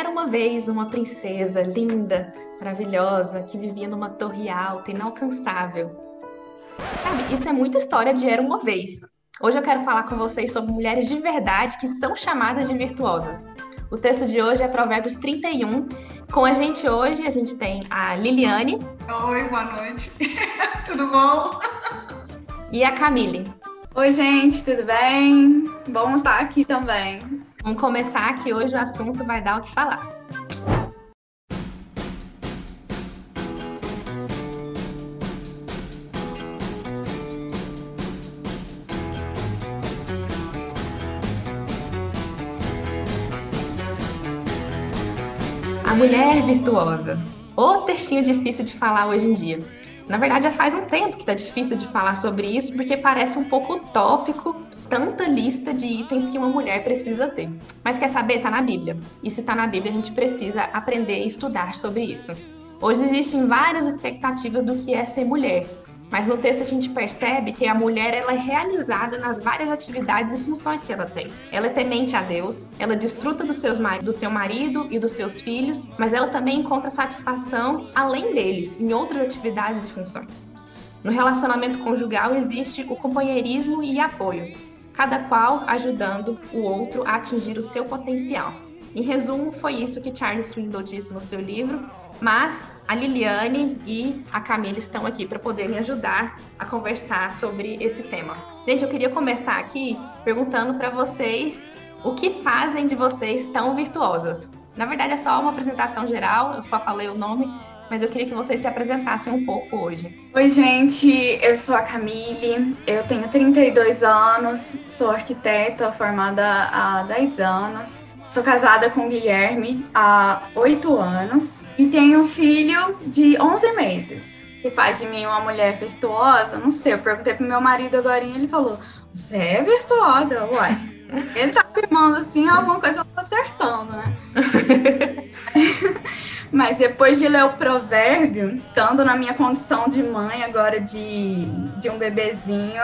Era uma vez uma princesa linda, maravilhosa, que vivia numa torre alta, inalcançável. Sabe, isso é muita história de Era uma vez. Hoje eu quero falar com vocês sobre mulheres de verdade que são chamadas de virtuosas. O texto de hoje é Provérbios 31. Com a gente hoje, a gente tem a Liliane. Oi, boa noite. tudo bom? E a Camille. Oi, gente, tudo bem? Bom estar aqui também. Vamos começar que hoje o assunto vai dar o que falar. A mulher virtuosa. O textinho difícil de falar hoje em dia. Na verdade, já faz um tempo que tá difícil de falar sobre isso, porque parece um pouco utópico tanta lista de itens que uma mulher precisa ter. Mas quer saber? Tá na Bíblia. E se tá na Bíblia, a gente precisa aprender e estudar sobre isso. Hoje existem várias expectativas do que é ser mulher. Mas no texto a gente percebe que a mulher ela é realizada nas várias atividades e funções que ela tem. Ela é temente a Deus, ela desfruta dos seus, do seu marido e dos seus filhos, mas ela também encontra satisfação além deles, em outras atividades e funções. No relacionamento conjugal existe o companheirismo e apoio, cada qual ajudando o outro a atingir o seu potencial. Em resumo, foi isso que Charles Swindoll disse no seu livro, mas a Liliane e a Camila estão aqui para poder me ajudar a conversar sobre esse tema. Gente, eu queria começar aqui perguntando para vocês o que fazem de vocês tão virtuosas. Na verdade, é só uma apresentação geral, eu só falei o nome, mas eu queria que vocês se apresentassem um pouco hoje. Oi, gente, eu sou a Camille, eu tenho 32 anos, sou arquiteta formada há 10 anos. Sou casada com o Guilherme há oito anos e tenho um filho de 11 meses. Que faz de mim uma mulher virtuosa? Não sei, eu perguntei pro meu marido agora e ele falou: Você é virtuosa? Uai. Ele tá afirmando assim, alguma coisa depois de ler o provérbio, estando na minha condição de mãe agora de, de um bebezinho,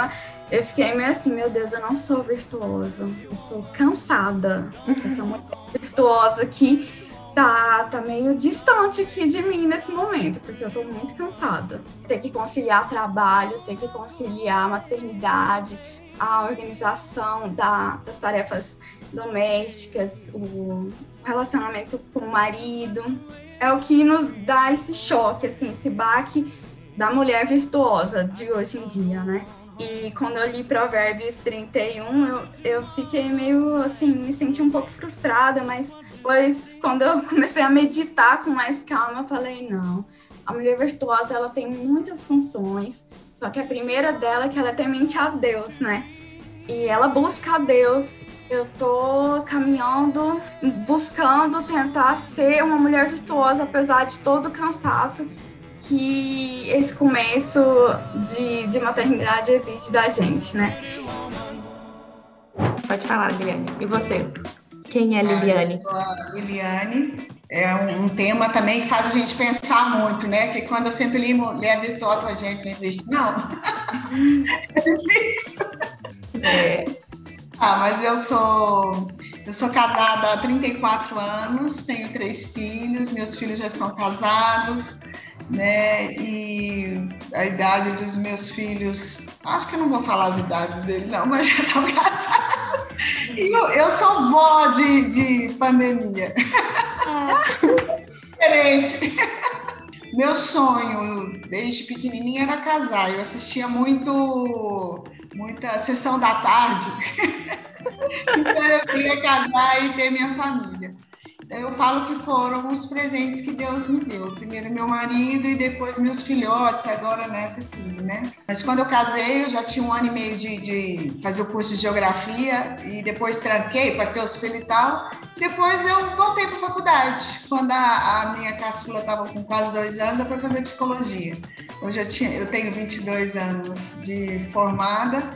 eu fiquei meio assim, meu Deus, eu não sou virtuosa, eu sou cansada. Essa mulher virtuosa que tá, tá meio distante aqui de mim nesse momento, porque eu tô muito cansada. Ter que conciliar trabalho, ter que conciliar maternidade, a organização da, das tarefas domésticas, o relacionamento com o marido. É o que nos dá esse choque, assim, esse baque da mulher virtuosa de hoje em dia, né? E quando eu li Provérbios 31, eu, eu fiquei meio assim, me senti um pouco frustrada, mas depois, quando eu comecei a meditar com mais calma, falei: não, a mulher virtuosa ela tem muitas funções, só que a primeira dela é que ela é temente a Deus, né? E ela busca a Deus. Eu tô caminhando, buscando tentar ser uma mulher virtuosa, apesar de todo o cansaço que esse começo de, de maternidade exige da gente, né? Pode falar, Liliane. E você? Quem é Liliane? Eu sou a Liliane. É um, um, tema também que faz a gente pensar muito, né? Que quando eu sempre li mulher virtuosa, a gente não existe. Não. é difícil. É. Ah, mas eu sou eu sou casada há 34 anos, tenho três filhos, meus filhos já são casados, né? E a idade dos meus filhos, acho que eu não vou falar as idades dele, não, mas já estão casados. E eu, eu sou vó de, de pandemia. Ah. Diferente. Meu sonho, desde pequenininha, era casar. Eu assistia muito, muita sessão da tarde. então eu queria casar e ter minha família. Eu falo que foram os presentes que Deus me deu. Primeiro meu marido e depois meus filhotes, agora neto e tudo, né? Mas quando eu casei, eu já tinha um ano e meio de, de fazer o curso de geografia e depois tranquei para ter os filhos e tal. Depois eu voltei para a faculdade. Quando a, a minha caçula estava com quase dois anos, eu fui fazer psicologia. Hoje eu, tinha, eu tenho 22 anos de formada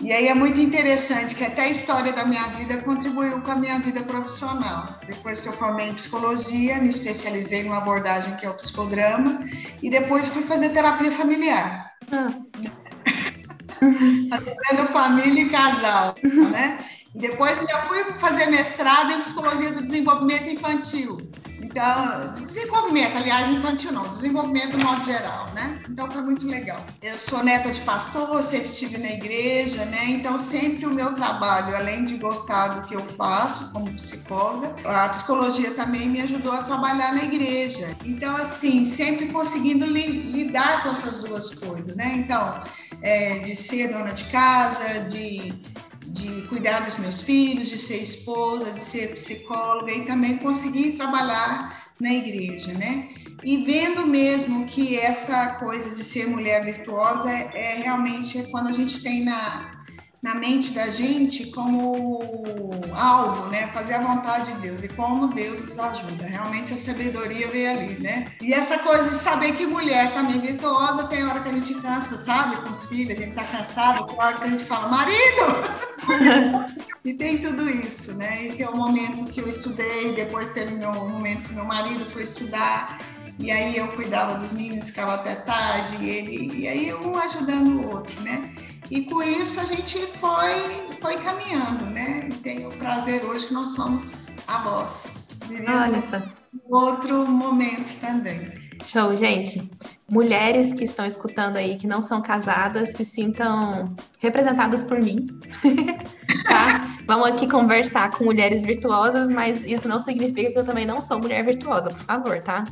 e aí é muito interessante que até a história da minha vida contribuiu com a minha vida profissional. Depois que eu formei em psicologia, me especializei em uma abordagem que é o psicodrama e depois fui fazer terapia familiar. Ah. Fazendo família e casal, né? Depois ainda fui fazer mestrado em psicologia do desenvolvimento infantil. Então, desenvolvimento, aliás, infantil não, desenvolvimento no modo geral, né? Então foi muito legal. Eu sou neta de pastor, sempre estive na igreja, né? Então sempre o meu trabalho, além de gostar do que eu faço como psicóloga, a psicologia também me ajudou a trabalhar na igreja. Então, assim, sempre conseguindo li lidar com essas duas coisas, né? Então, é, de ser dona de casa, de de cuidar dos meus filhos, de ser esposa, de ser psicóloga e também conseguir trabalhar na igreja, né? E vendo mesmo que essa coisa de ser mulher virtuosa é, é realmente quando a gente tem na, na mente da gente como alvo, né? Fazer a vontade de Deus e como Deus nos ajuda. Realmente a sabedoria veio ali, né? E essa coisa de saber que mulher também virtuosa tem hora que a gente cansa, sabe? Com os filhos, a gente tá cansado, tem hora que a gente fala, marido! e tem tudo isso, né? E tem o momento que eu estudei, depois teve o momento que meu marido foi estudar. E aí eu cuidava dos meninos, ficava até tarde, e, ele, e aí um ajudando o outro, né? E com isso a gente foi, foi caminhando, né? E tenho o prazer hoje que nós somos avós. Olha só. Outro momento também. Show, gente. Mulheres que estão escutando aí, que não são casadas, se sintam representadas por mim. tá? Vamos aqui conversar com mulheres virtuosas, mas isso não significa que eu também não sou mulher virtuosa, por favor, tá?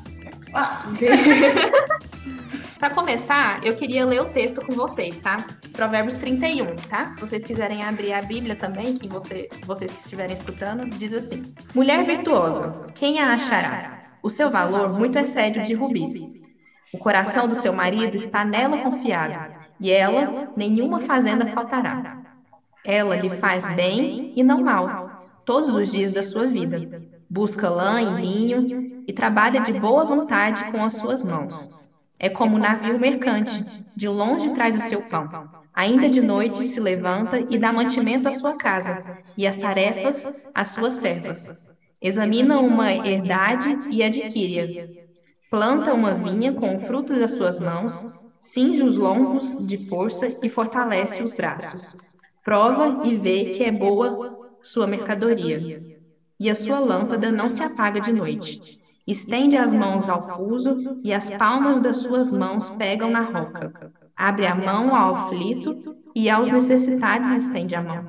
Ah. Para começar, eu queria ler o texto com vocês, tá? Provérbios 31, tá? Se vocês quiserem abrir a Bíblia também, que você, vocês que estiverem escutando, diz assim: Mulher virtuosa, quem a achará? O seu valor muito excede o de rubis. O coração do seu marido está nela confiado, e ela nenhuma fazenda faltará. Ela lhe faz bem e não mal, todos os dias da sua vida. Busca lã e linho e trabalha de boa vontade com as suas mãos. É como um navio mercante, de longe traz o seu pão. Ainda de noite se levanta e dá mantimento à sua casa, e as tarefas às suas servas. Examina uma herdade e adquire-a. Planta uma vinha com o fruto das suas mãos, cinge os lombos de força e fortalece os braços. Prova e vê que é boa sua mercadoria. E a sua lâmpada não se apaga de noite. Estende as mãos ao fuso e as palmas das suas mãos pegam na roca. Abre a mão ao aflito e aos necessitados estende a mão.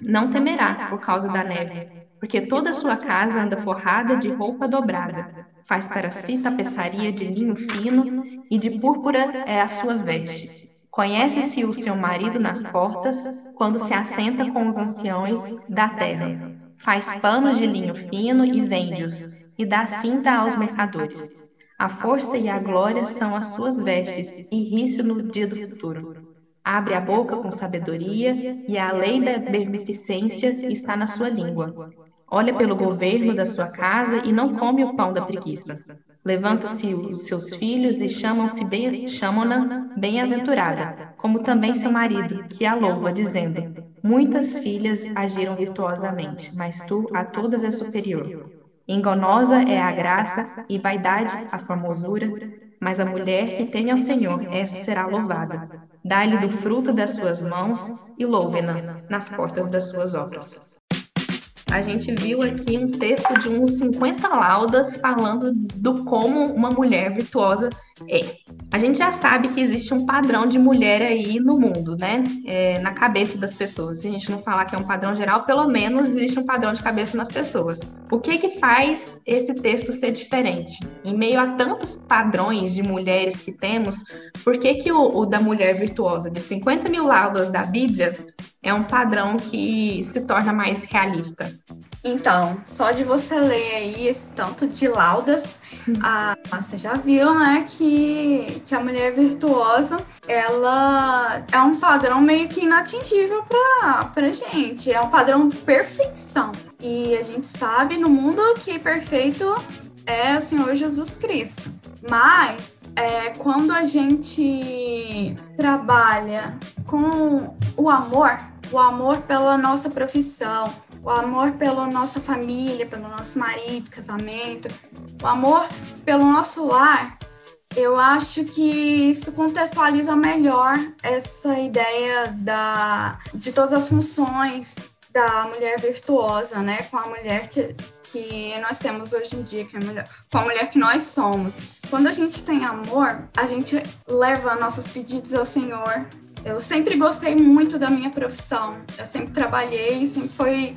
Não temerá por causa da neve, porque toda a sua casa anda forrada de roupa dobrada. Faz para si tapeçaria de linho fino e de púrpura é a sua veste. Conhece-se o seu marido nas portas, quando se assenta com os anciões da terra. Faz panos de linho fino e vende-os e dá cinta aos mercadores. A força e a glória são as suas vestes, e ri-se no dia do futuro. Abre a boca com sabedoria, e a lei da beneficência está na sua língua. Olha pelo governo da sua casa e não come o pão da preguiça. Levanta-se os seus filhos e chamam-se bem, chamam-na bem-aventurada, como também seu marido, que a louva, dizendo: Muitas filhas agiram virtuosamente, mas tu a todas és superior. Enganosa é a graça e vaidade a formosura, mas a mulher que teme ao Senhor, essa será louvada. Dá-lhe do fruto das suas mãos e louve-na nas portas das suas obras. a gente viu aqui um texto de uns 50 laudas falando do como uma mulher virtuosa é. A gente já sabe que existe um padrão de mulher aí no mundo, né? É, na cabeça das pessoas. Se a gente não falar que é um padrão geral, pelo menos existe um padrão de cabeça nas pessoas. O que que faz esse texto ser diferente? Em meio a tantos padrões de mulheres que temos, por que que o, o da mulher virtuosa, de 50 mil laudas da Bíblia, é um padrão que se torna mais realista. Então, só de você ler aí esse tanto de laudas, a, você já viu, né, que, que a mulher virtuosa, ela é um padrão meio que inatingível pra gente. É um padrão de perfeição. E a gente sabe no mundo que perfeito é o Senhor Jesus Cristo. Mas é, quando a gente trabalha com o amor, o amor pela nossa profissão, o amor pela nossa família, pelo nosso marido, casamento, o amor pelo nosso lar, eu acho que isso contextualiza melhor essa ideia da, de todas as funções da mulher virtuosa, né? Com a mulher que, que nós temos hoje em dia, que é a mulher, com a mulher que nós somos. Quando a gente tem amor, a gente leva nossos pedidos ao Senhor. Eu sempre gostei muito da minha profissão. Eu sempre trabalhei, sempre foi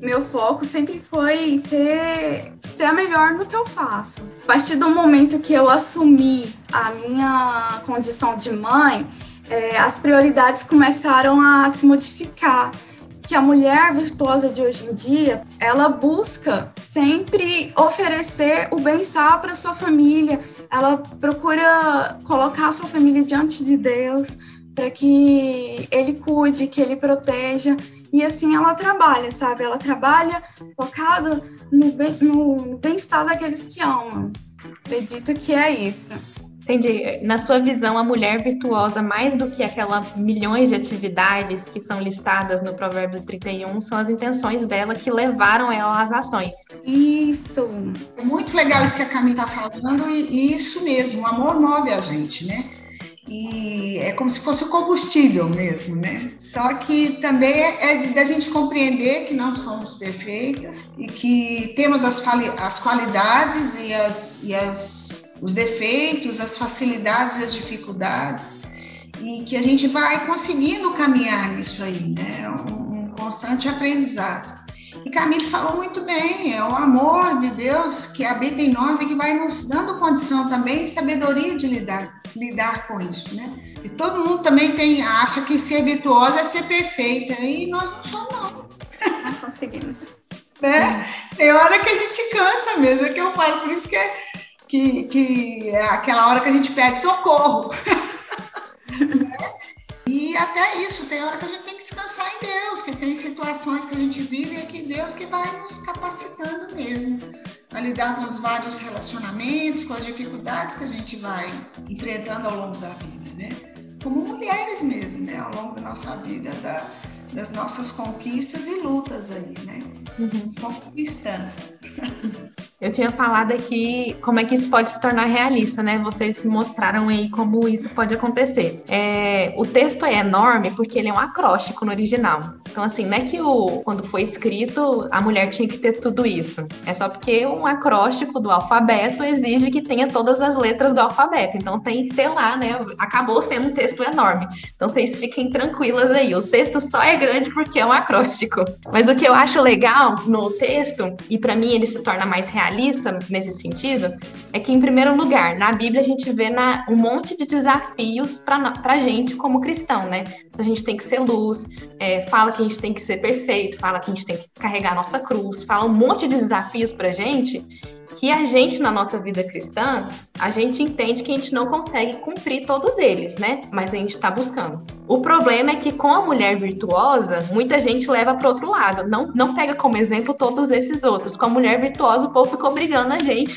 meu foco sempre foi ser, ser a melhor no que eu faço. A partir do momento que eu assumi a minha condição de mãe, é, as prioridades começaram a se modificar. Que a mulher virtuosa de hoje em dia, ela busca sempre oferecer o bem-estar para sua família, ela procura colocar a sua família diante de Deus, para que ele cuide, que ele proteja. E assim ela trabalha, sabe? Ela trabalha focada no, bem, no bem-estar daqueles que amam. Acredito que é isso. Entendi. Na sua visão, a mulher virtuosa, mais do que aquela milhões de atividades que são listadas no Provérbio 31, são as intenções dela que levaram ela às ações. Isso. É muito legal isso que a Camila está falando, e, e isso mesmo, o amor move a gente, né? E é como se fosse o combustível mesmo, né? Só que também é da gente compreender que não somos perfeitas e que temos as, as qualidades e, as, e as, os defeitos, as facilidades e as dificuldades e que a gente vai conseguindo caminhar nisso aí, né? Um, um constante aprendizado. E Camille falou muito bem, é o amor de Deus que habita em nós e que vai nos dando condição também, sabedoria de lidar, lidar com isso, né? E todo mundo também tem, acha que ser virtuosa é ser perfeita, e nós não somos, não. Não conseguimos. né? Tem hora que a gente cansa mesmo, é que eu falo, por isso que é, que, que é aquela hora que a gente pede socorro. E até isso, tem hora que a gente tem que descansar em Deus, que tem situações que a gente vive e é que Deus que vai nos capacitando mesmo a lidar com os vários relacionamentos, com as dificuldades que a gente vai enfrentando ao longo da vida, né? Como mulheres mesmo, né? Ao longo da nossa vida, da, das nossas conquistas e lutas aí, né? Uhum. Conquistando. Eu tinha falado aqui como é que isso pode se tornar realista, né? Vocês mostraram aí como isso pode acontecer. É, o texto é enorme porque ele é um acróstico no original. Então, assim, não é que o, quando foi escrito a mulher tinha que ter tudo isso. É só porque um acróstico do alfabeto exige que tenha todas as letras do alfabeto. Então tem que ter lá, né? Acabou sendo um texto enorme. Então vocês fiquem tranquilas aí. O texto só é grande porque é um acróstico. Mas o que eu acho legal no texto, e para mim ele se torna mais realista, realista nesse sentido é que, em primeiro lugar, na Bíblia a gente vê na, um monte de desafios para a gente como cristão, né? A gente tem que ser luz, é, fala que a gente tem que ser perfeito, fala que a gente tem que carregar a nossa cruz, fala um monte de desafios para a gente que a gente, na nossa vida cristã, a gente entende que a gente não consegue cumprir todos eles, né? Mas a gente está buscando. O problema é que com a mulher virtuosa, muita gente leva para outro lado. Não, não pega como exemplo todos esses outros. Com a mulher virtuosa, o povo ficou brigando a gente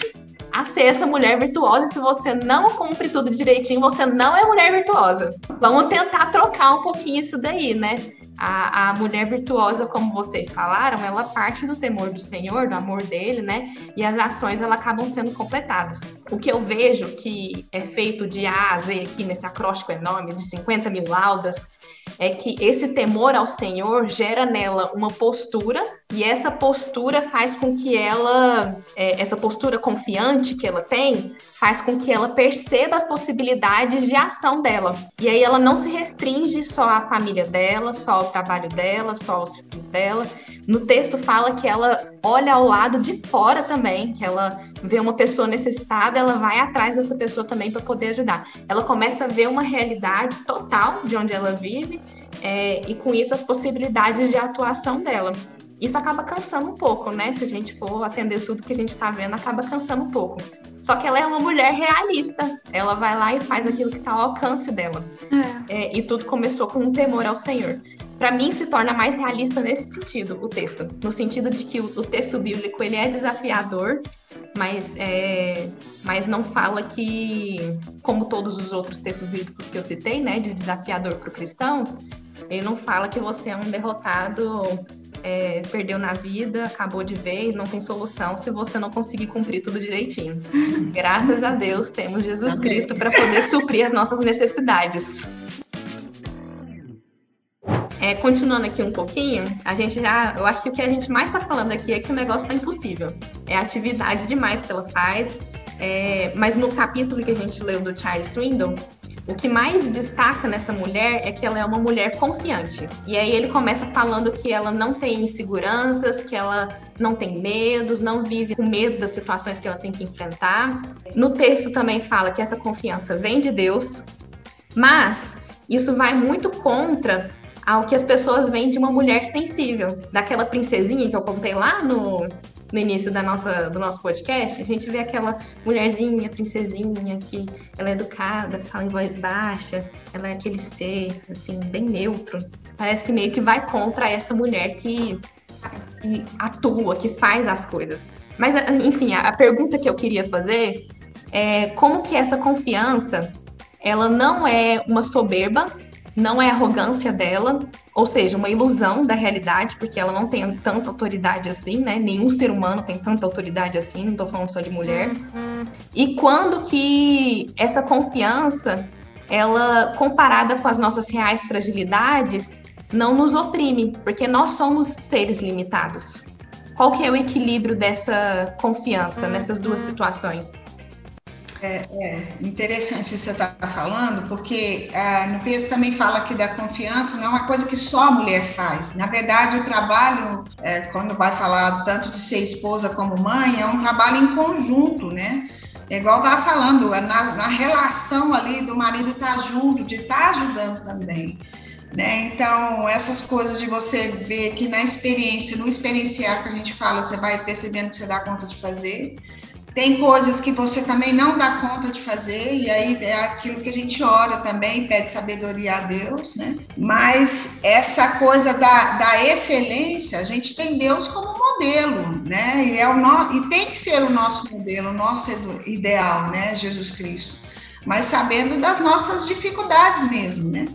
a ser essa mulher virtuosa. E se você não cumpre tudo direitinho, você não é mulher virtuosa. Vamos tentar trocar um pouquinho isso daí, né? A, a mulher virtuosa, como vocês falaram, ela parte do temor do Senhor, do amor dele, né? E as ações ela acabam sendo completadas. O que eu vejo que é feito de A a Z aqui nesse acróstico enorme de 50 mil laudas é que esse temor ao Senhor gera nela uma postura e essa postura faz com que ela, é, essa postura confiante que ela tem, faz com que ela perceba as possibilidades de ação dela. E aí ela não se restringe só à família dela, só ao trabalho dela, só aos filhos dela. No texto fala que ela olha ao lado de fora também, que ela vê uma pessoa necessitada, ela vai atrás dessa pessoa também para poder ajudar. Ela começa a ver uma realidade total de onde ela vive é, e com isso as possibilidades de atuação dela. Isso acaba cansando um pouco, né? Se a gente for atender tudo que a gente está vendo, acaba cansando um pouco. Só que ela é uma mulher realista. Ela vai lá e faz aquilo que está ao alcance dela. É. É, e tudo começou com um temor ao Senhor para mim se torna mais realista nesse sentido o texto, no sentido de que o, o texto bíblico ele é desafiador, mas é, mas não fala que como todos os outros textos bíblicos que eu citei, né, de desafiador para o cristão, ele não fala que você é um derrotado, é, perdeu na vida, acabou de vez, não tem solução se você não conseguir cumprir tudo direitinho. Graças a Deus temos Jesus Cristo para poder suprir as nossas necessidades. É, continuando aqui um pouquinho, a gente já. Eu acho que o que a gente mais está falando aqui é que o negócio está impossível. É atividade demais que ela faz. É, mas no capítulo que a gente leu do Charles Swindon, o que mais destaca nessa mulher é que ela é uma mulher confiante. E aí ele começa falando que ela não tem inseguranças, que ela não tem medos, não vive com medo das situações que ela tem que enfrentar. No texto também fala que essa confiança vem de Deus, mas isso vai muito contra ao que as pessoas veem de uma mulher sensível, daquela princesinha que eu contei lá no, no início da nossa, do nosso podcast, a gente vê aquela mulherzinha, princesinha, que ela é educada, fala em voz baixa, ela é aquele ser, assim, bem neutro. Parece que meio que vai contra essa mulher que, que atua, que faz as coisas. Mas, enfim, a, a pergunta que eu queria fazer é como que essa confiança, ela não é uma soberba, não é arrogância dela, ou seja, uma ilusão da realidade, porque ela não tem tanta autoridade assim, né? Nenhum ser humano tem tanta autoridade assim, não tô falando só de mulher. Uhum. E quando que essa confiança, ela comparada com as nossas reais fragilidades, não nos oprime, porque nós somos seres limitados. Qual que é o equilíbrio dessa confiança uhum. nessas duas situações? É, é, interessante você está falando, porque é, no texto também fala que da confiança não é uma coisa que só a mulher faz. Na verdade, o trabalho, é, quando vai falar tanto de ser esposa como mãe, é um trabalho em conjunto, né? É igual eu estava falando, é na, na, relação ali do marido estar tá junto, de estar tá ajudando também. Né? Então, essas coisas de você ver que na experiência, no experienciar que a gente fala, você vai percebendo que você dá conta de fazer. Tem coisas que você também não dá conta de fazer, e aí é aquilo que a gente ora também, pede sabedoria a Deus, né? Mas essa coisa da, da excelência, a gente tem Deus como modelo, né? E, é o no, e tem que ser o nosso modelo, o nosso ideal, né? Jesus Cristo. Mas sabendo das nossas dificuldades mesmo, né?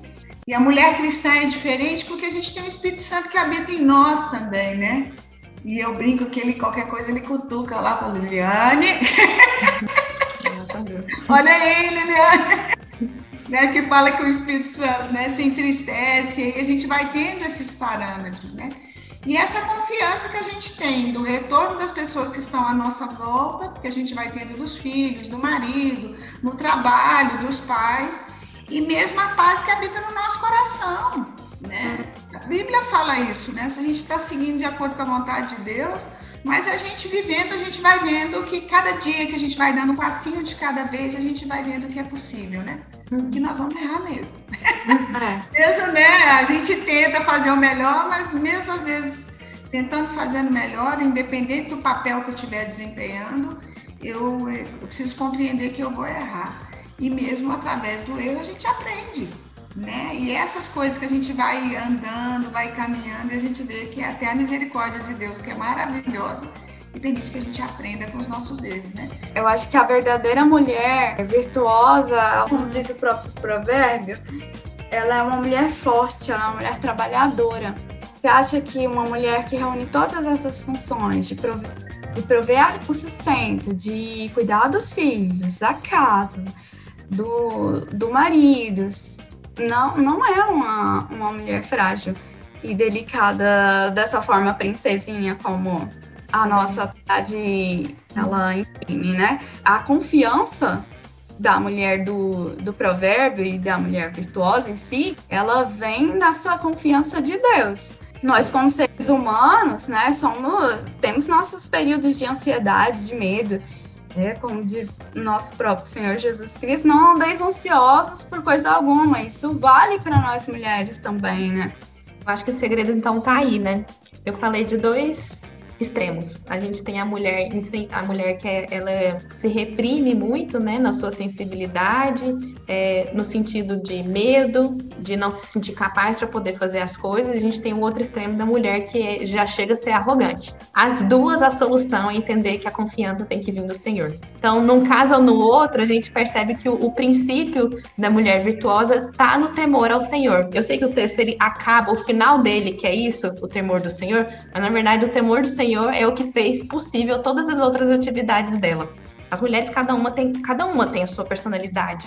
E a mulher cristã é diferente porque a gente tem o Espírito Santo que habita em nós também, né? E eu brinco que ele, qualquer coisa, ele cutuca lá para Liliane. Olha aí, Liliane. né, que fala que o Espírito Santo né, se entristece, e aí a gente vai tendo esses parâmetros, né? E essa confiança que a gente tem do retorno das pessoas que estão à nossa volta, que a gente vai tendo dos filhos, do marido, no trabalho, dos pais, e mesmo a paz que habita no nosso coração, né? A Bíblia fala isso, né? Se a gente está seguindo de acordo com a vontade de Deus, mas a gente vivendo, a gente vai vendo que cada dia que a gente vai dando um passinho de cada vez, a gente vai vendo que é possível, né? Que nós vamos errar mesmo. É. mesmo, né? A gente tenta fazer o melhor, mas mesmo às vezes tentando fazer o melhor, independente do papel que eu estiver desempenhando, eu, eu preciso compreender que eu vou errar. E mesmo através do erro a gente aprende né? E essas coisas que a gente vai andando, vai caminhando, e a gente vê que até a misericórdia de Deus, que é maravilhosa, e permite que a gente aprenda com os nossos erros, né? Eu acho que a verdadeira mulher virtuosa, como diz o próprio provérbio, ela é uma mulher forte, ela é uma mulher trabalhadora. Você acha que uma mulher que reúne todas essas funções de prover, de prover o sustento, de cuidar dos filhos, da casa, do, do marido, não, não é uma, uma mulher frágil e delicada dessa forma princesinha como a nossa cidade ela imprime, né? A confiança da mulher do, do provérbio e da mulher virtuosa em si, ela vem dessa confiança de Deus. Nós, como seres humanos, né, somos, temos nossos períodos de ansiedade, de medo, é, como diz nosso próprio Senhor Jesus Cristo, não andeis ansiosos por coisa alguma. Isso vale para nós mulheres também, né? Eu acho que o segredo então tá aí, né? Eu falei de dois extremos. A gente tem a mulher, a mulher que é, ela se reprime muito, né, na sua sensibilidade, é, no sentido de medo, de não se sentir capaz para poder fazer as coisas. A gente tem o outro extremo da mulher que é, já chega a ser arrogante. As duas, a solução é entender que a confiança tem que vir do Senhor. Então, num caso ou no outro, a gente percebe que o, o princípio da mulher virtuosa tá no temor ao Senhor. Eu sei que o texto ele acaba, o final dele, que é isso, o temor do Senhor, mas na verdade o temor do Senhor Senhor é o que fez possível todas as outras atividades dela. As mulheres, cada uma tem, cada uma tem a sua personalidade.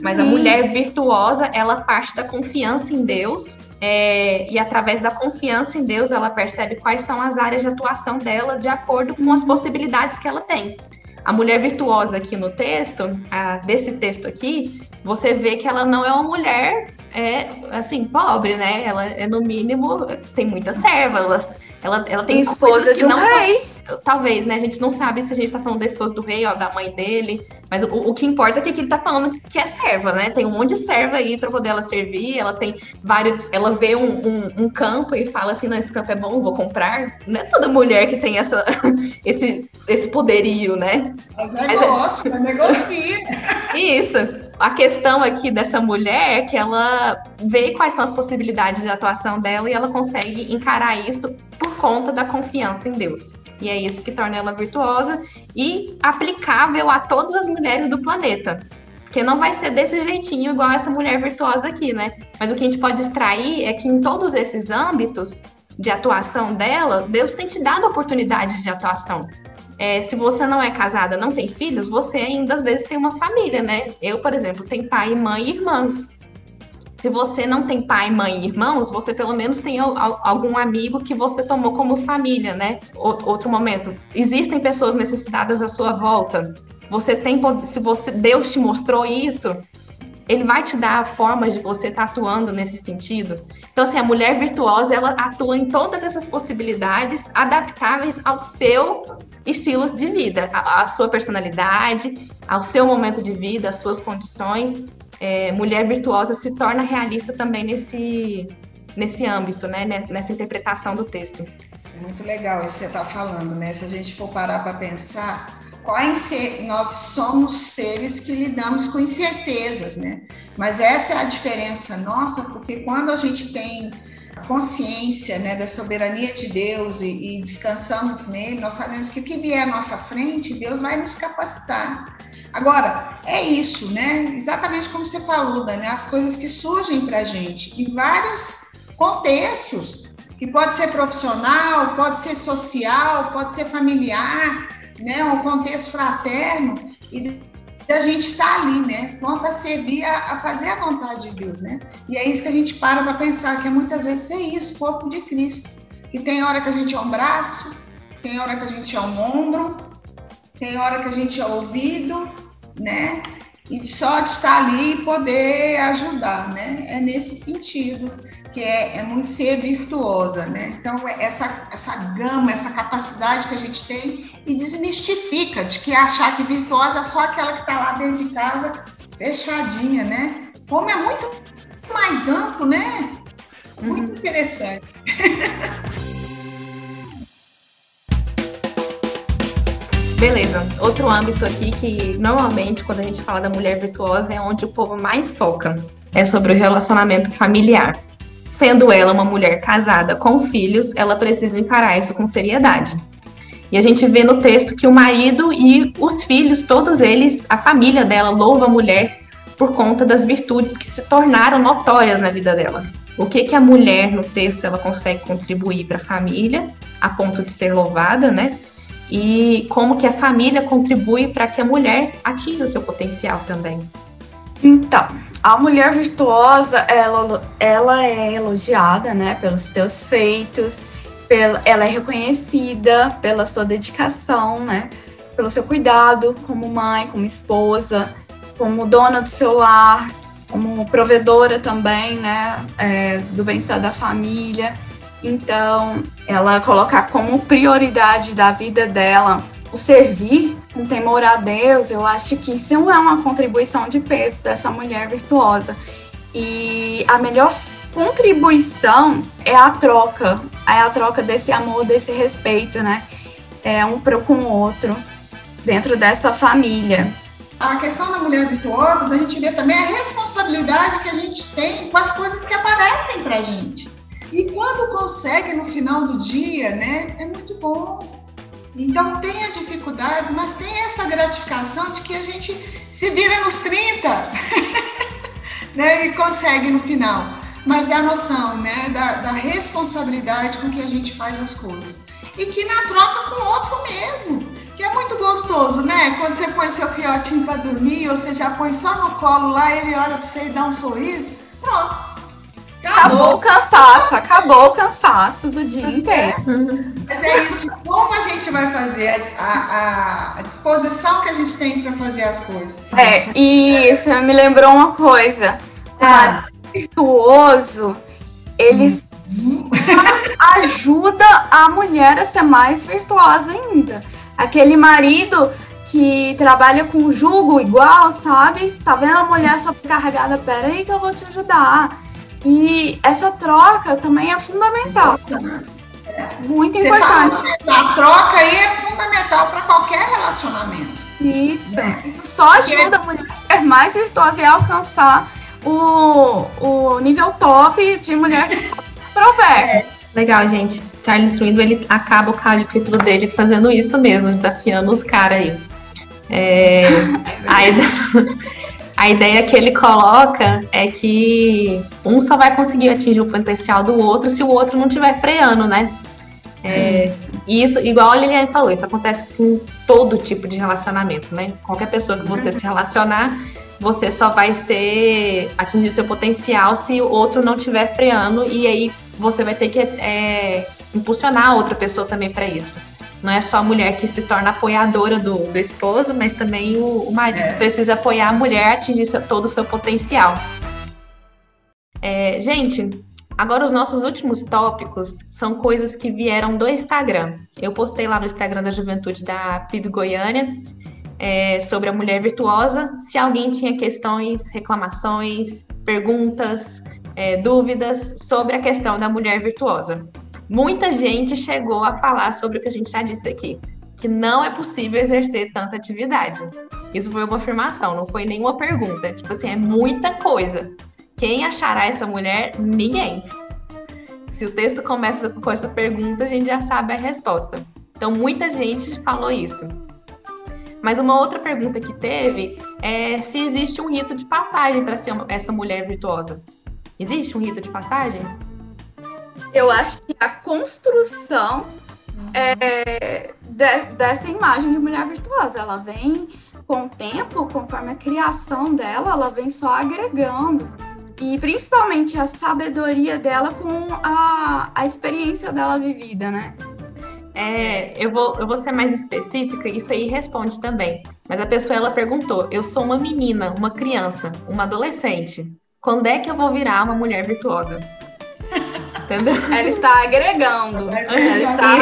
Mas a mulher virtuosa, ela parte da confiança em Deus É, e através da confiança em Deus, ela percebe quais são as áreas de atuação dela de acordo com as possibilidades que ela tem. A mulher virtuosa aqui no texto, a, desse texto aqui, você vê que ela não é uma mulher, é, assim, pobre, né? Ela é, no mínimo, tem muita serva, ela, ela, ela tem esposa de um não, rei talvez, né? A gente não sabe se a gente tá falando da esposa do rei, ó, da mãe dele. Mas o, o que importa é que aqui ele tá falando que é serva, né? Tem um monte de serva aí pra poder ela servir. Ela tem vários. Ela vê um, um, um campo e fala assim: não, esse campo é bom, vou comprar. Não é toda mulher que tem essa, esse, esse poderio, né? Mas negócio, mas negocia. Isso. A questão aqui dessa mulher é que ela vê quais são as possibilidades de atuação dela e ela consegue encarar isso por conta da confiança em Deus. E é isso que torna ela virtuosa e aplicável a todas as mulheres do planeta. Porque não vai ser desse jeitinho igual essa mulher virtuosa aqui, né? Mas o que a gente pode extrair é que em todos esses âmbitos de atuação dela, Deus tem te dado oportunidades de atuação. É, se você não é casada, não tem filhos, você ainda às vezes tem uma família, né? Eu, por exemplo, tenho pai, mãe e irmãs. Se você não tem pai, mãe e irmãos, você pelo menos tem algum amigo que você tomou como família, né? Outro momento. Existem pessoas necessitadas à sua volta. Você tem, se você Deus te mostrou isso, ele vai te dar formas de você estar tá atuando nesse sentido. Então, assim, a mulher virtuosa, ela atua em todas essas possibilidades adaptáveis ao seu estilo de vida, à, sua personalidade, ao seu momento de vida, às suas condições é, mulher virtuosa se torna realista também nesse, nesse âmbito, né? nessa interpretação do texto. Muito legal isso que você está falando, né? Se a gente for parar para pensar, nós somos seres que lidamos com incertezas, né? Mas essa é a diferença nossa, porque quando a gente tem consciência né, da soberania de Deus e, e descansamos nele, nós sabemos que o que vier à nossa frente, Deus vai nos capacitar Agora, é isso, né? Exatamente como você falou, Dani, as coisas que surgem para a gente em vários contextos, que pode ser profissional, pode ser social, pode ser familiar, né? Um contexto fraterno, e a gente está ali, né? Pronto a servir, a, a, fazer a vontade de Deus, né? E é isso que a gente para para pensar, que muitas vezes é isso, corpo de Cristo. E tem hora que a gente é um braço, tem hora que a gente é um ombro, tem hora que a gente é ouvido, né? E só de estar ali e poder ajudar, né? É nesse sentido que é, é muito ser virtuosa, né? Então, essa, essa gama, essa capacidade que a gente tem e desmistifica de que achar que virtuosa é só aquela que está lá dentro de casa fechadinha, né? Como é muito mais amplo, né? Muito uhum. interessante. Beleza. Outro âmbito aqui que normalmente quando a gente fala da mulher virtuosa é onde o povo mais foca. É sobre o relacionamento familiar. Sendo ela uma mulher casada com filhos, ela precisa encarar isso com seriedade. E a gente vê no texto que o marido e os filhos, todos eles, a família dela louva a mulher por conta das virtudes que se tornaram notórias na vida dela. O que que a mulher no texto ela consegue contribuir para a família a ponto de ser louvada, né? e como que a família contribui para que a mulher atinja seu potencial também. Então, a mulher virtuosa, ela, ela é elogiada, né, pelos seus feitos, pela, ela é reconhecida pela sua dedicação, né, pelo seu cuidado como mãe, como esposa, como dona do seu lar, como provedora também, né, é, do bem-estar da família. Então, ela colocar como prioridade da vida dela o servir com temor a Deus, eu acho que isso é uma contribuição de peso dessa mulher virtuosa. E a melhor contribuição é a troca, é a troca desse amor, desse respeito, né? É um pro com o outro dentro dessa família. A questão da mulher virtuosa, a gente vê também a responsabilidade que a gente tem com as coisas que aparecem pra gente. E quando consegue no final do dia, né, é muito bom. Então tem as dificuldades, mas tem essa gratificação de que a gente se vira nos 30 né, e consegue no final. Mas é a noção né, da, da responsabilidade com que a gente faz as coisas. E que na troca com o outro mesmo que é muito gostoso, né? Quando você põe seu fiotinho para dormir, ou você já põe só no colo lá, ele olha para você e dá um sorriso, pronto. Acabou o cansaço, acabou o cansaço do dia inteiro. Mas é isso, como a gente vai fazer a, a, a disposição que a gente tem para fazer as coisas. É, isso me lembrou uma coisa. Ah. O virtuoso, ele uhum. ajuda a mulher a ser mais virtuosa ainda. Aquele marido que trabalha com jugo igual, sabe? Tá vendo a mulher sobrecarregada? Pera aí que eu vou te ajudar. E essa troca também é fundamental. Muito Você importante. Fala, a troca aí é fundamental para qualquer relacionamento. Isso. Né? Isso só ajuda a mulher a ser mais virtuosa e alcançar o, o nível top de mulher provérbio. É. Legal, gente. Charles Swindon, ele acaba o capítulo dele fazendo isso mesmo, desafiando os caras aí. É, a, ideia, a ideia que ele coloca é que um só vai conseguir atingir o potencial do outro se o outro não estiver freando, né? É, isso, igual a Liliane falou, isso acontece com todo tipo de relacionamento, né? Qualquer pessoa que você se relacionar, você só vai ser atingir o seu potencial se o outro não estiver freando e aí você vai ter que é, impulsionar a outra pessoa também para isso. Não é só a mulher que se torna apoiadora do, do esposo, mas também o, o marido é. precisa apoiar a mulher a atingir seu, todo o seu potencial. É, gente, agora os nossos últimos tópicos são coisas que vieram do Instagram. Eu postei lá no Instagram da Juventude da PIB Goiânia é, sobre a mulher virtuosa. Se alguém tinha questões, reclamações, perguntas, é, dúvidas sobre a questão da mulher virtuosa muita gente chegou a falar sobre o que a gente já disse aqui, que não é possível exercer tanta atividade. Isso foi uma afirmação, não foi nenhuma pergunta. Tipo assim, é muita coisa. Quem achará essa mulher? Ninguém. Se o texto começa com essa pergunta, a gente já sabe a resposta. Então, muita gente falou isso. Mas uma outra pergunta que teve é se existe um rito de passagem para ser essa mulher virtuosa. Existe um rito de passagem? Eu acho que a construção é, de, dessa imagem de mulher virtuosa, ela vem com o tempo, conforme a criação dela, ela vem só agregando. E principalmente a sabedoria dela com a, a experiência dela vivida, né? É, eu vou, eu vou ser mais específica, isso aí responde também. Mas a pessoa ela perguntou: eu sou uma menina, uma criança, uma adolescente. Quando é que eu vou virar uma mulher virtuosa? Entendeu? Ela está agregando. Ela está.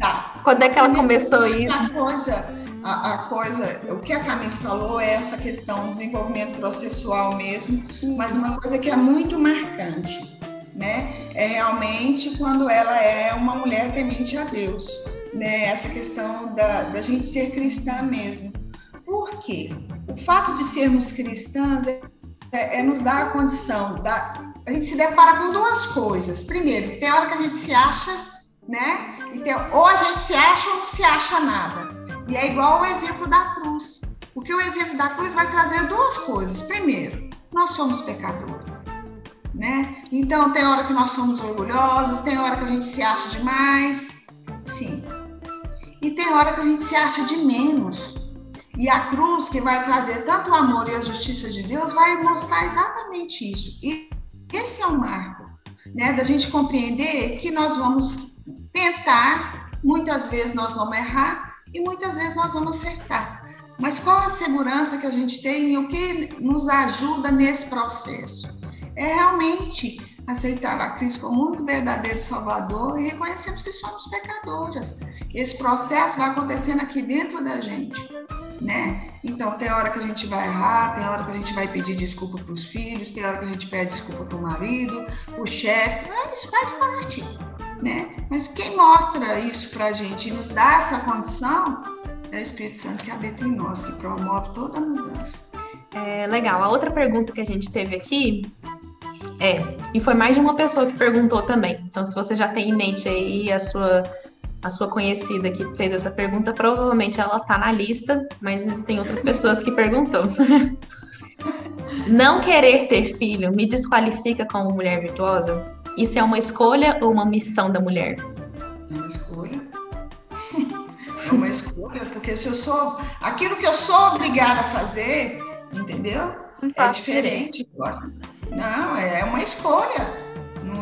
tá. Quando é que ela começou isso? A coisa, a, a, coisa, o que a Camille falou é essa questão do desenvolvimento processual mesmo, mas uma coisa que é muito marcante, né? É realmente quando ela é uma mulher temente a Deus, né? Essa questão da, da gente ser cristã mesmo. Por quê? O fato de sermos cristãs é, é, é nos dar a condição da, a gente se depara com duas coisas. Primeiro, tem hora que a gente se acha, né? Tem, ou a gente se acha ou não se acha nada. E é igual o exemplo da cruz. Porque o exemplo da cruz vai trazer duas coisas. Primeiro, nós somos pecadores. Né? Então tem hora que nós somos orgulhosos, tem hora que a gente se acha demais, sim. E tem hora que a gente se acha de menos. E a cruz que vai trazer tanto o amor e a justiça de Deus vai mostrar exatamente isso. E esse é o marco, né? Da gente compreender que nós vamos tentar, muitas vezes nós vamos errar e muitas vezes nós vamos acertar. Mas qual a segurança que a gente tem e o que nos ajuda nesse processo? É realmente aceitar a Cristo como único verdadeiro Salvador e reconhecermos que somos pecadoras. Esse processo vai acontecendo aqui dentro da gente né? Então, tem hora que a gente vai errar, tem hora que a gente vai pedir desculpa para os filhos, tem hora que a gente pede desculpa para o marido, o chefe, isso faz parte, né? Mas quem mostra isso para a gente e nos dá essa condição é o Espírito Santo que habita em nós, que promove toda a mudança. É, legal. A outra pergunta que a gente teve aqui é, e foi mais de uma pessoa que perguntou também. Então, se você já tem em mente aí a sua a sua conhecida que fez essa pergunta, provavelmente ela tá na lista, mas existem outras pessoas que perguntou. Não querer ter filho me desqualifica como mulher virtuosa? Isso é uma escolha ou uma missão da mulher? É uma escolha. É uma escolha, porque se eu sou aquilo que eu sou obrigada a fazer, entendeu? É diferente. Não, é uma escolha.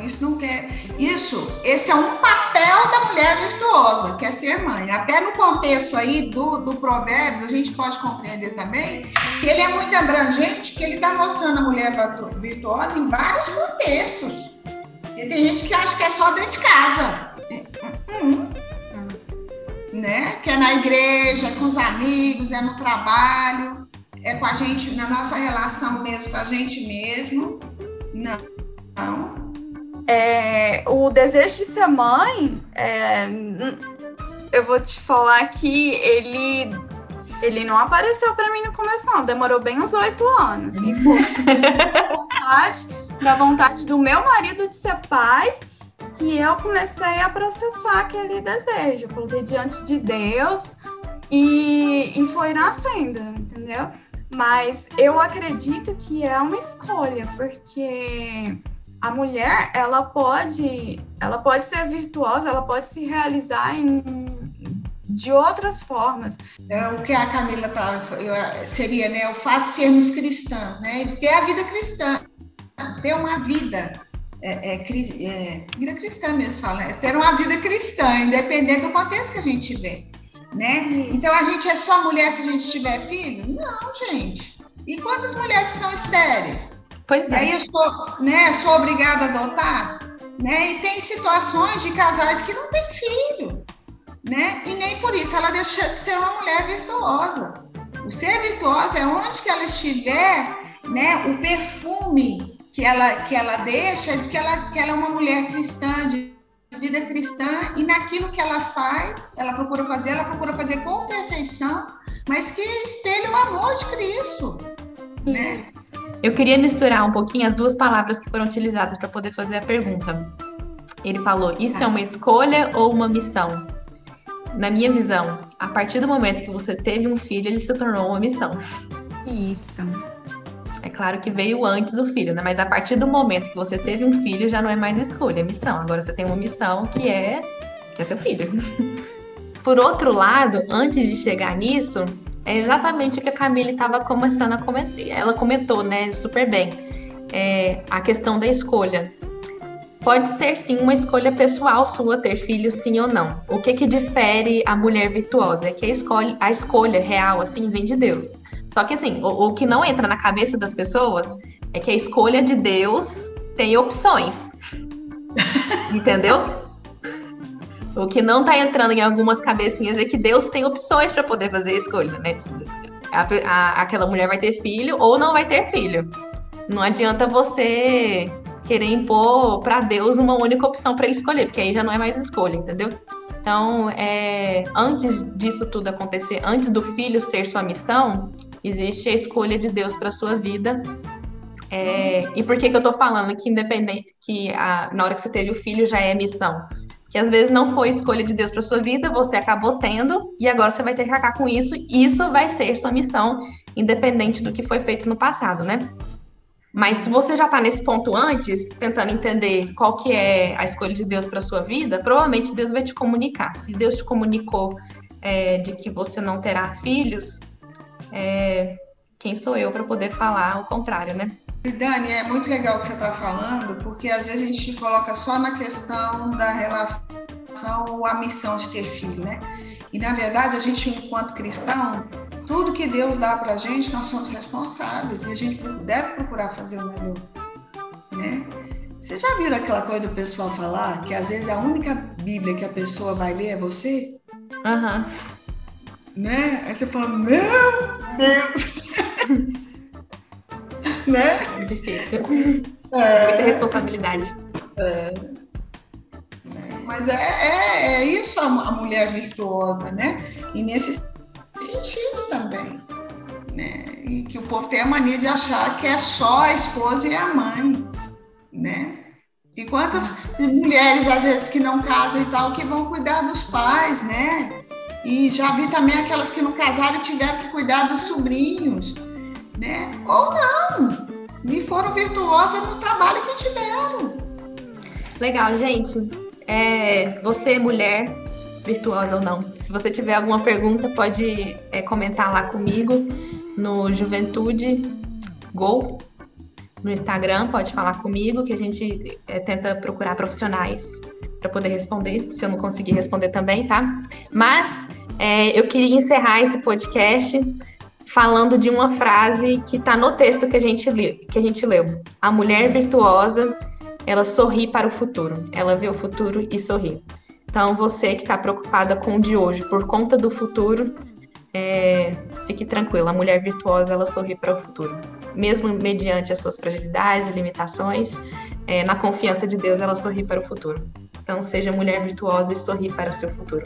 Isso não quer. Isso, esse é um papel da mulher virtuosa, que é ser mãe. Até no contexto aí do, do Provérbios, a gente pode compreender também que ele é muito abrangente, que ele está mostrando a mulher virtuosa em vários contextos. E tem gente que acha que é só dentro de casa. Hum, né? Que é na igreja, é com os amigos, é no trabalho, é com a gente, na nossa relação mesmo com a gente mesmo. Não. Não. É, o desejo de ser mãe, é, eu vou te falar que ele ele não apareceu para mim no começo, não. Demorou bem uns oito anos. E foi da vontade, da vontade do meu marido de ser pai que eu comecei a processar aquele desejo. Coloquei diante de Deus e, e foi nascendo, entendeu? Mas eu acredito que é uma escolha, porque a mulher ela pode ela pode ser virtuosa ela pode se realizar em, de outras formas. É o que a Camila tá seria né o fato de sermos cristãs né ter a vida cristã ter uma vida é, é, é, vida cristã mesmo fala é ter uma vida cristã independente do contexto que a gente vê né. Então a gente é só mulher se a gente tiver filho? Não gente. E quantas mulheres são estéreis Pois é. aí eu sou, né, sou obrigada a adotar, né? E tem situações de casais que não têm filho, né? E nem por isso ela deixa de ser uma mulher virtuosa. O ser virtuosa é onde que ela estiver, né? O perfume que ela que ela deixa de que ela que ela é uma mulher cristã de vida cristã e naquilo que ela faz, ela procura fazer, ela procura fazer com perfeição, mas que espelha o amor de Cristo, né? Eu queria misturar um pouquinho as duas palavras que foram utilizadas para poder fazer a pergunta. Ele falou: isso é uma escolha ou uma missão? Na minha visão, a partir do momento que você teve um filho, ele se tornou uma missão. Isso. É claro que veio antes o filho, né? Mas a partir do momento que você teve um filho, já não é mais escolha, é missão. Agora você tem uma missão que é que é seu filho. Por outro lado, antes de chegar nisso, é exatamente o que a Camille estava começando a comentar. Ela comentou, né, super bem. É, a questão da escolha. Pode ser sim uma escolha pessoal sua ter filhos, sim ou não. O que que difere a mulher virtuosa é que a escolha, a escolha real assim vem de Deus. Só que assim, o, o que não entra na cabeça das pessoas é que a escolha de Deus tem opções. Entendeu? O que não está entrando em algumas cabecinhas é que Deus tem opções para poder fazer a escolha, né? A, a, aquela mulher vai ter filho ou não vai ter filho. Não adianta você querer impor para Deus uma única opção para ele escolher, porque aí já não é mais escolha, entendeu? Então, é, antes disso tudo acontecer, antes do filho ser sua missão, existe a escolha de Deus para sua vida. É, e por que, que eu estou falando que independente que a, na hora que você teve o filho já é missão? Que às vezes não foi escolha de Deus para sua vida, você acabou tendo e agora você vai ter que acabar com isso. Isso vai ser sua missão, independente do que foi feito no passado, né? Mas se você já está nesse ponto antes, tentando entender qual que é a escolha de Deus para sua vida, provavelmente Deus vai te comunicar. Se Deus te comunicou é, de que você não terá filhos, é, quem sou eu para poder falar o contrário, né? Dani, é muito legal o que você está falando, porque às vezes a gente coloca só na questão da relação ou a missão de ter filho, né? E na verdade, a gente, enquanto cristão, tudo que Deus dá para a gente, nós somos responsáveis e a gente deve procurar fazer o melhor, né? Vocês já viram aquela coisa do pessoal falar que às vezes a única Bíblia que a pessoa vai ler é você? Aham. Uhum. Né? Aí você fala, meu Deus! né? Difícil. É. Muita responsabilidade. É. Mas é, é, é isso a, a, mulher virtuosa, né? E nesse sentido também. Né? E que o povo tem a mania de achar que é só a esposa e a mãe, né? E quantas mulheres, às vezes, que não casam e tal, que vão cuidar dos pais, né? E já vi também aquelas que não casaram e tiveram que cuidar dos sobrinhos né? Ou não, me foram virtuosas no trabalho que tiveram. Legal, gente. É, você, mulher, virtuosa ou não? Se você tiver alguma pergunta, pode é, comentar lá comigo no Juventude Go no Instagram, pode falar comigo, que a gente é, tenta procurar profissionais para poder responder, se eu não conseguir responder também, tá? Mas é, eu queria encerrar esse podcast falando de uma frase que está no texto que a gente que a gente leu. A mulher virtuosa, ela sorri para o futuro. Ela vê o futuro e sorri. Então, você que está preocupada com o de hoje por conta do futuro, é, fique tranquila. A mulher virtuosa, ela sorri para o futuro. Mesmo mediante as suas fragilidades e limitações, é, na confiança de Deus, ela sorri para o futuro. Então, seja mulher virtuosa e sorri para o seu futuro.